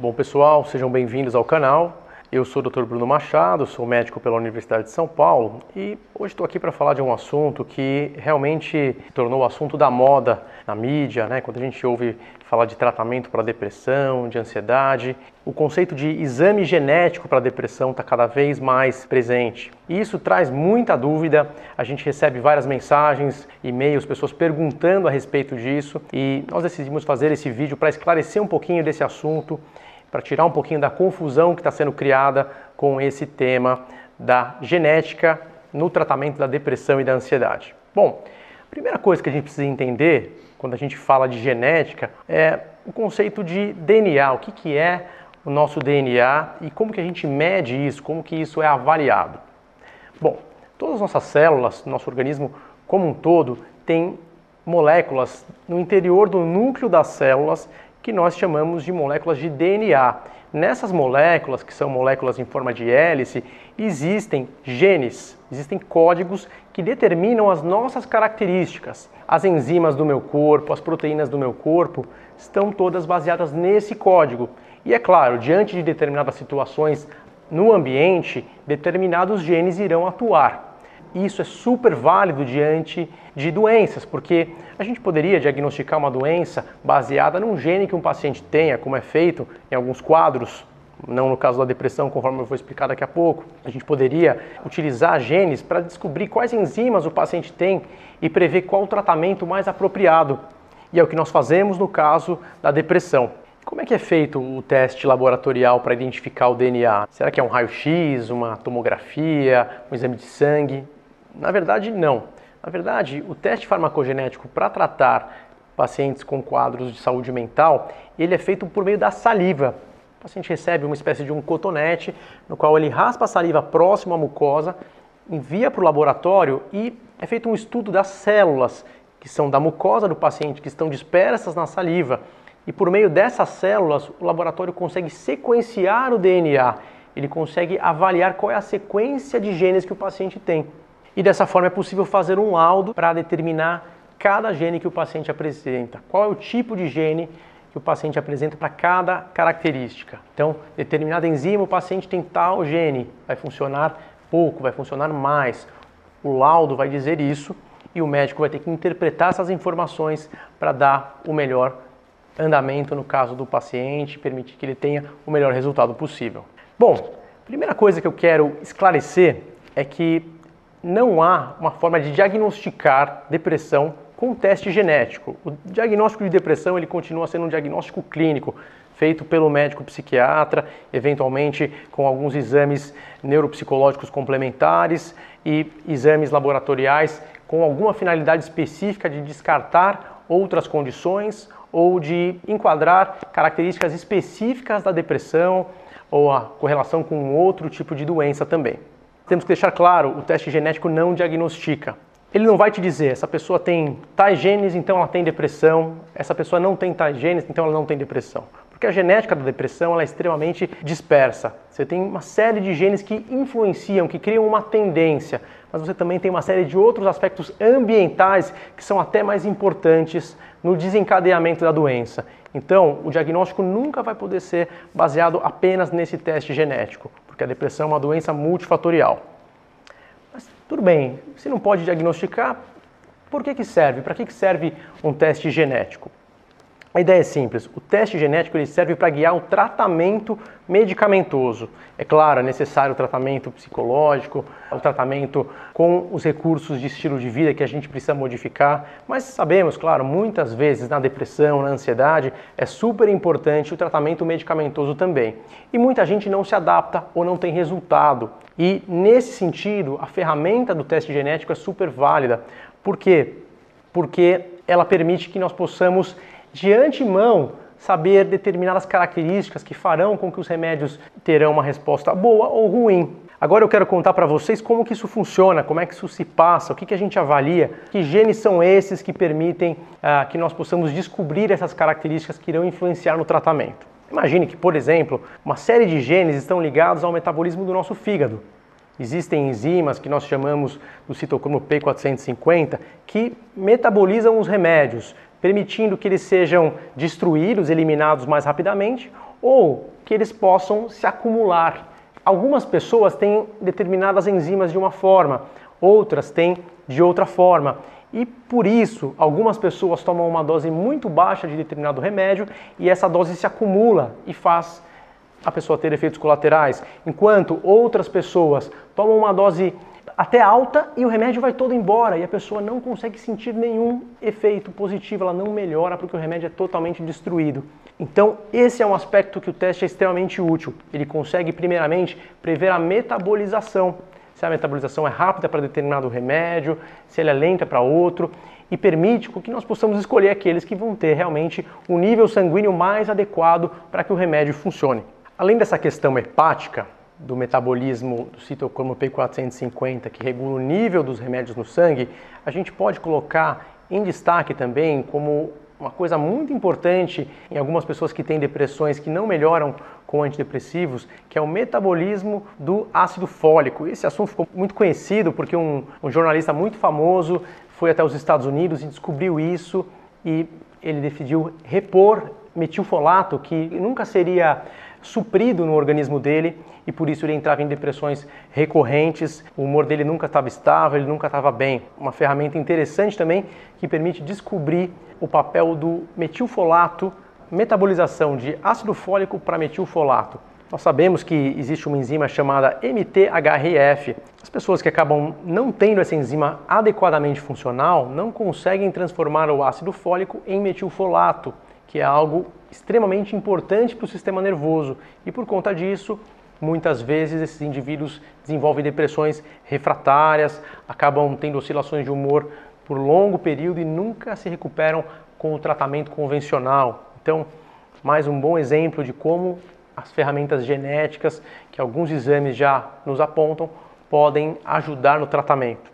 Bom pessoal, sejam bem-vindos ao canal. Eu sou o Dr. Bruno Machado, sou médico pela Universidade de São Paulo e hoje estou aqui para falar de um assunto que realmente tornou o assunto da moda na mídia, né? Quando a gente ouve falar de tratamento para depressão, de ansiedade, o conceito de exame genético para depressão está cada vez mais presente. E isso traz muita dúvida. A gente recebe várias mensagens, e-mails, pessoas perguntando a respeito disso e nós decidimos fazer esse vídeo para esclarecer um pouquinho desse assunto para tirar um pouquinho da confusão que está sendo criada com esse tema da genética no tratamento da depressão e da ansiedade. Bom, a primeira coisa que a gente precisa entender quando a gente fala de genética é o conceito de DNA, o que, que é o nosso DNA e como que a gente mede isso, como que isso é avaliado. Bom, todas as nossas células, nosso organismo como um todo, tem moléculas no interior do núcleo das células que nós chamamos de moléculas de DNA. Nessas moléculas, que são moléculas em forma de hélice, existem genes, existem códigos que determinam as nossas características. As enzimas do meu corpo, as proteínas do meu corpo estão todas baseadas nesse código. E é claro, diante de determinadas situações no ambiente, determinados genes irão atuar. Isso é super válido diante de doenças, porque a gente poderia diagnosticar uma doença baseada num gene que um paciente tenha, como é feito em alguns quadros, não no caso da depressão, conforme eu vou explicar daqui a pouco. A gente poderia utilizar genes para descobrir quais enzimas o paciente tem e prever qual o tratamento mais apropriado. E é o que nós fazemos no caso da depressão. Como é que é feito o teste laboratorial para identificar o DNA? Será que é um raio-x, uma tomografia, um exame de sangue? Na verdade, não. Na verdade, o teste farmacogenético para tratar pacientes com quadros de saúde mental, ele é feito por meio da saliva. O paciente recebe uma espécie de um cotonete, no qual ele raspa a saliva próximo à mucosa, envia para o laboratório e é feito um estudo das células que são da mucosa do paciente, que estão dispersas na saliva. E por meio dessas células, o laboratório consegue sequenciar o DNA, ele consegue avaliar qual é a sequência de genes que o paciente tem e dessa forma é possível fazer um laudo para determinar cada gene que o paciente apresenta, qual é o tipo de gene que o paciente apresenta para cada característica. Então, determinada enzima, o paciente tem tal gene, vai funcionar pouco, vai funcionar mais. O laudo vai dizer isso e o médico vai ter que interpretar essas informações para dar o melhor andamento no caso do paciente, permitir que ele tenha o melhor resultado possível. Bom, primeira coisa que eu quero esclarecer é que não há uma forma de diagnosticar depressão com teste genético. O diagnóstico de depressão ele continua sendo um diagnóstico clínico, feito pelo médico psiquiatra, eventualmente com alguns exames neuropsicológicos complementares e exames laboratoriais com alguma finalidade específica de descartar outras condições ou de enquadrar características específicas da depressão ou a correlação com outro tipo de doença também temos que deixar claro, o teste genético não diagnostica. Ele não vai te dizer, essa pessoa tem tais genes, então ela tem depressão, essa pessoa não tem tais genes, então ela não tem depressão. Porque a genética da depressão é extremamente dispersa. Você tem uma série de genes que influenciam, que criam uma tendência, mas você também tem uma série de outros aspectos ambientais que são até mais importantes no desencadeamento da doença. Então, o diagnóstico nunca vai poder ser baseado apenas nesse teste genético porque a depressão é uma doença multifatorial. Mas tudo bem, se não pode diagnosticar, por que, que serve? Para que, que serve um teste genético? A ideia é simples, o teste genético ele serve para guiar o tratamento medicamentoso. É claro, é necessário o tratamento psicológico, o tratamento com os recursos de estilo de vida que a gente precisa modificar, mas sabemos, claro, muitas vezes na depressão, na ansiedade, é super importante o tratamento medicamentoso também. E muita gente não se adapta ou não tem resultado. E nesse sentido, a ferramenta do teste genético é super válida. Por quê? Porque ela permite que nós possamos de antemão saber determinadas características que farão com que os remédios terão uma resposta boa ou ruim. Agora eu quero contar para vocês como que isso funciona, como é que isso se passa, o que, que a gente avalia, que genes são esses que permitem ah, que nós possamos descobrir essas características que irão influenciar no tratamento. Imagine que, por exemplo, uma série de genes estão ligados ao metabolismo do nosso fígado. Existem enzimas que nós chamamos do citocromo P450 que metabolizam os remédios, permitindo que eles sejam destruídos, eliminados mais rapidamente, ou que eles possam se acumular. Algumas pessoas têm determinadas enzimas de uma forma, outras têm de outra forma. E por isso, algumas pessoas tomam uma dose muito baixa de determinado remédio e essa dose se acumula e faz a pessoa ter efeitos colaterais, enquanto outras pessoas tomam uma dose até alta e o remédio vai todo embora e a pessoa não consegue sentir nenhum efeito positivo, ela não melhora porque o remédio é totalmente destruído. Então, esse é um aspecto que o teste é extremamente útil. Ele consegue, primeiramente, prever a metabolização. Se a metabolização é rápida para determinado remédio, se ela é lenta para outro, e permite que nós possamos escolher aqueles que vão ter realmente o nível sanguíneo mais adequado para que o remédio funcione. Além dessa questão hepática, do metabolismo do citocromo P450, que regula o nível dos remédios no sangue, a gente pode colocar em destaque também como uma coisa muito importante em algumas pessoas que têm depressões que não melhoram com antidepressivos, que é o metabolismo do ácido fólico. Esse assunto ficou muito conhecido porque um, um jornalista muito famoso foi até os Estados Unidos e descobriu isso e ele decidiu repor metilfolato, que nunca seria suprido no organismo dele e por isso ele entrava em depressões recorrentes, o humor dele nunca estava estável, ele nunca estava bem. Uma ferramenta interessante também que permite descobrir o papel do metilfolato, metabolização de ácido fólico para metilfolato. Nós sabemos que existe uma enzima chamada MTHRF. As pessoas que acabam não tendo essa enzima adequadamente funcional não conseguem transformar o ácido fólico em metilfolato que é algo extremamente importante para o sistema nervoso. E por conta disso, muitas vezes esses indivíduos desenvolvem depressões refratárias, acabam tendo oscilações de humor por longo período e nunca se recuperam com o tratamento convencional. Então, mais um bom exemplo de como as ferramentas genéticas, que alguns exames já nos apontam, podem ajudar no tratamento.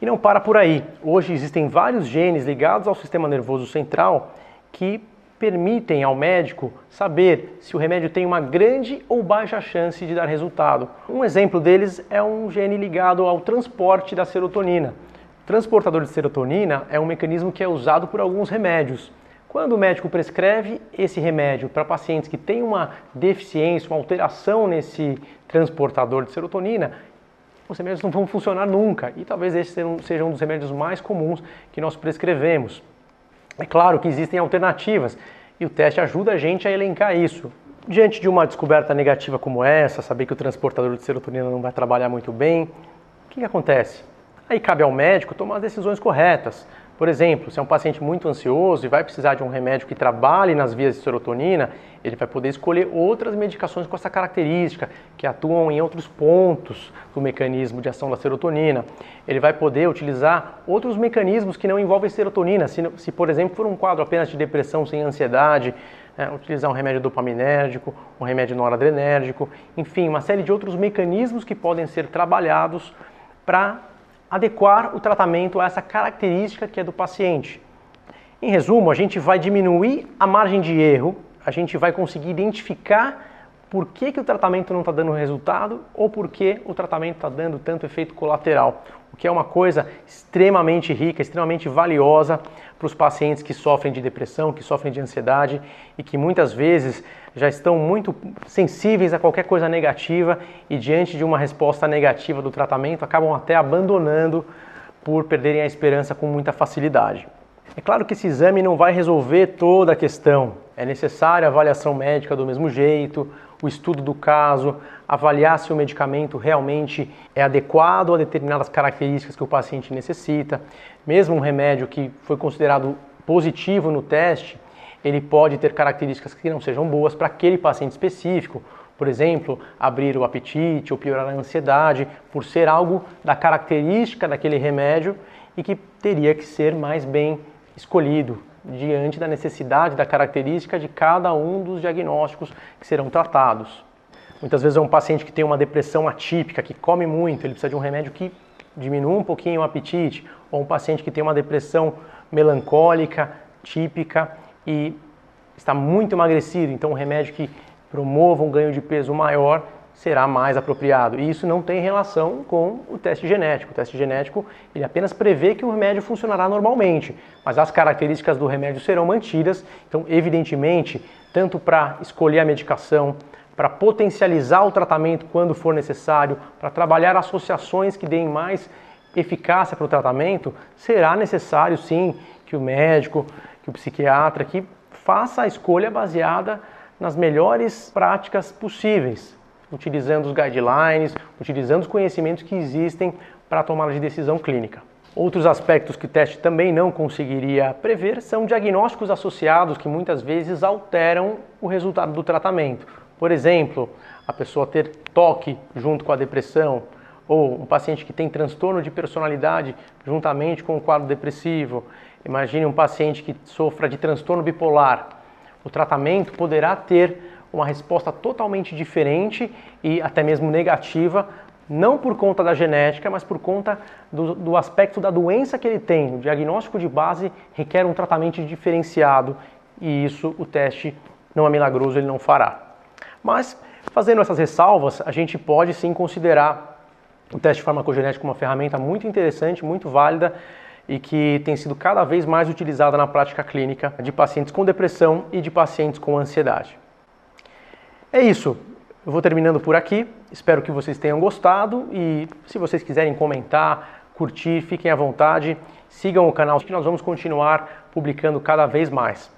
E não para por aí. Hoje existem vários genes ligados ao sistema nervoso central que permitem ao médico saber se o remédio tem uma grande ou baixa chance de dar resultado. Um exemplo deles é um gene ligado ao transporte da serotonina. Transportador de serotonina é um mecanismo que é usado por alguns remédios. Quando o médico prescreve esse remédio para pacientes que têm uma deficiência, uma alteração nesse transportador de serotonina, os remédios não vão funcionar nunca e talvez esse seja um dos remédios mais comuns que nós prescrevemos. É claro que existem alternativas e o teste ajuda a gente a elencar isso. Diante de uma descoberta negativa como essa, saber que o transportador de serotonina não vai trabalhar muito bem, o que, que acontece? Aí cabe ao médico tomar as decisões corretas. Por exemplo, se é um paciente muito ansioso e vai precisar de um remédio que trabalhe nas vias de serotonina, ele vai poder escolher outras medicações com essa característica, que atuam em outros pontos do mecanismo de ação da serotonina. Ele vai poder utilizar outros mecanismos que não envolvem serotonina, se, se por exemplo for um quadro apenas de depressão sem ansiedade, é, utilizar um remédio dopaminérgico, um remédio noradrenérgico, enfim, uma série de outros mecanismos que podem ser trabalhados para adequar o tratamento a essa característica que é do paciente. Em resumo, a gente vai diminuir a margem de erro, a gente vai conseguir identificar por que, que o tratamento não está dando resultado ou por que o tratamento está dando tanto efeito colateral, o que é uma coisa extremamente rica, extremamente valiosa para os pacientes que sofrem de depressão, que sofrem de ansiedade e que muitas vezes já estão muito sensíveis a qualquer coisa negativa e diante de uma resposta negativa do tratamento acabam até abandonando por perderem a esperança com muita facilidade. É claro que esse exame não vai resolver toda a questão. É necessária avaliação médica do mesmo jeito, o estudo do caso, avaliar se o medicamento realmente é adequado a determinadas características que o paciente necessita. Mesmo um remédio que foi considerado positivo no teste, ele pode ter características que não sejam boas para aquele paciente específico. Por exemplo, abrir o apetite ou piorar a ansiedade, por ser algo da característica daquele remédio e que teria que ser mais bem escolhido diante da necessidade, da característica de cada um dos diagnósticos que serão tratados. Muitas vezes é um paciente que tem uma depressão atípica, que come muito, ele precisa de um remédio que diminua um pouquinho o apetite, ou um paciente que tem uma depressão melancólica, típica e está muito emagrecido, então um remédio que promova um ganho de peso maior será mais apropriado. E isso não tem relação com o teste genético. O teste genético ele apenas prevê que o remédio funcionará normalmente, mas as características do remédio serão mantidas. Então, evidentemente, tanto para escolher a medicação, para potencializar o tratamento quando for necessário, para trabalhar associações que deem mais eficácia para o tratamento, será necessário sim que o médico, que o psiquiatra, que faça a escolha baseada nas melhores práticas possíveis utilizando os guidelines, utilizando os conhecimentos que existem para a tomada de decisão clínica. Outros aspectos que o teste também não conseguiria prever são diagnósticos associados que muitas vezes alteram o resultado do tratamento. Por exemplo, a pessoa ter toque junto com a depressão, ou um paciente que tem transtorno de personalidade juntamente com o quadro depressivo. Imagine um paciente que sofra de transtorno bipolar. O tratamento poderá ter uma resposta totalmente diferente e até mesmo negativa, não por conta da genética, mas por conta do, do aspecto da doença que ele tem. O diagnóstico de base requer um tratamento diferenciado e isso o teste não é milagroso, ele não fará. Mas, fazendo essas ressalvas, a gente pode sim considerar o teste farmacogenético uma ferramenta muito interessante, muito válida e que tem sido cada vez mais utilizada na prática clínica de pacientes com depressão e de pacientes com ansiedade. É isso. Eu vou terminando por aqui. Espero que vocês tenham gostado e se vocês quiserem comentar, curtir, fiquem à vontade. Sigam o canal que nós vamos continuar publicando cada vez mais.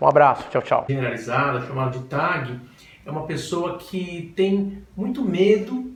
Um abraço, tchau, tchau. Generalizada, chamada de TAG, é uma pessoa que tem muito medo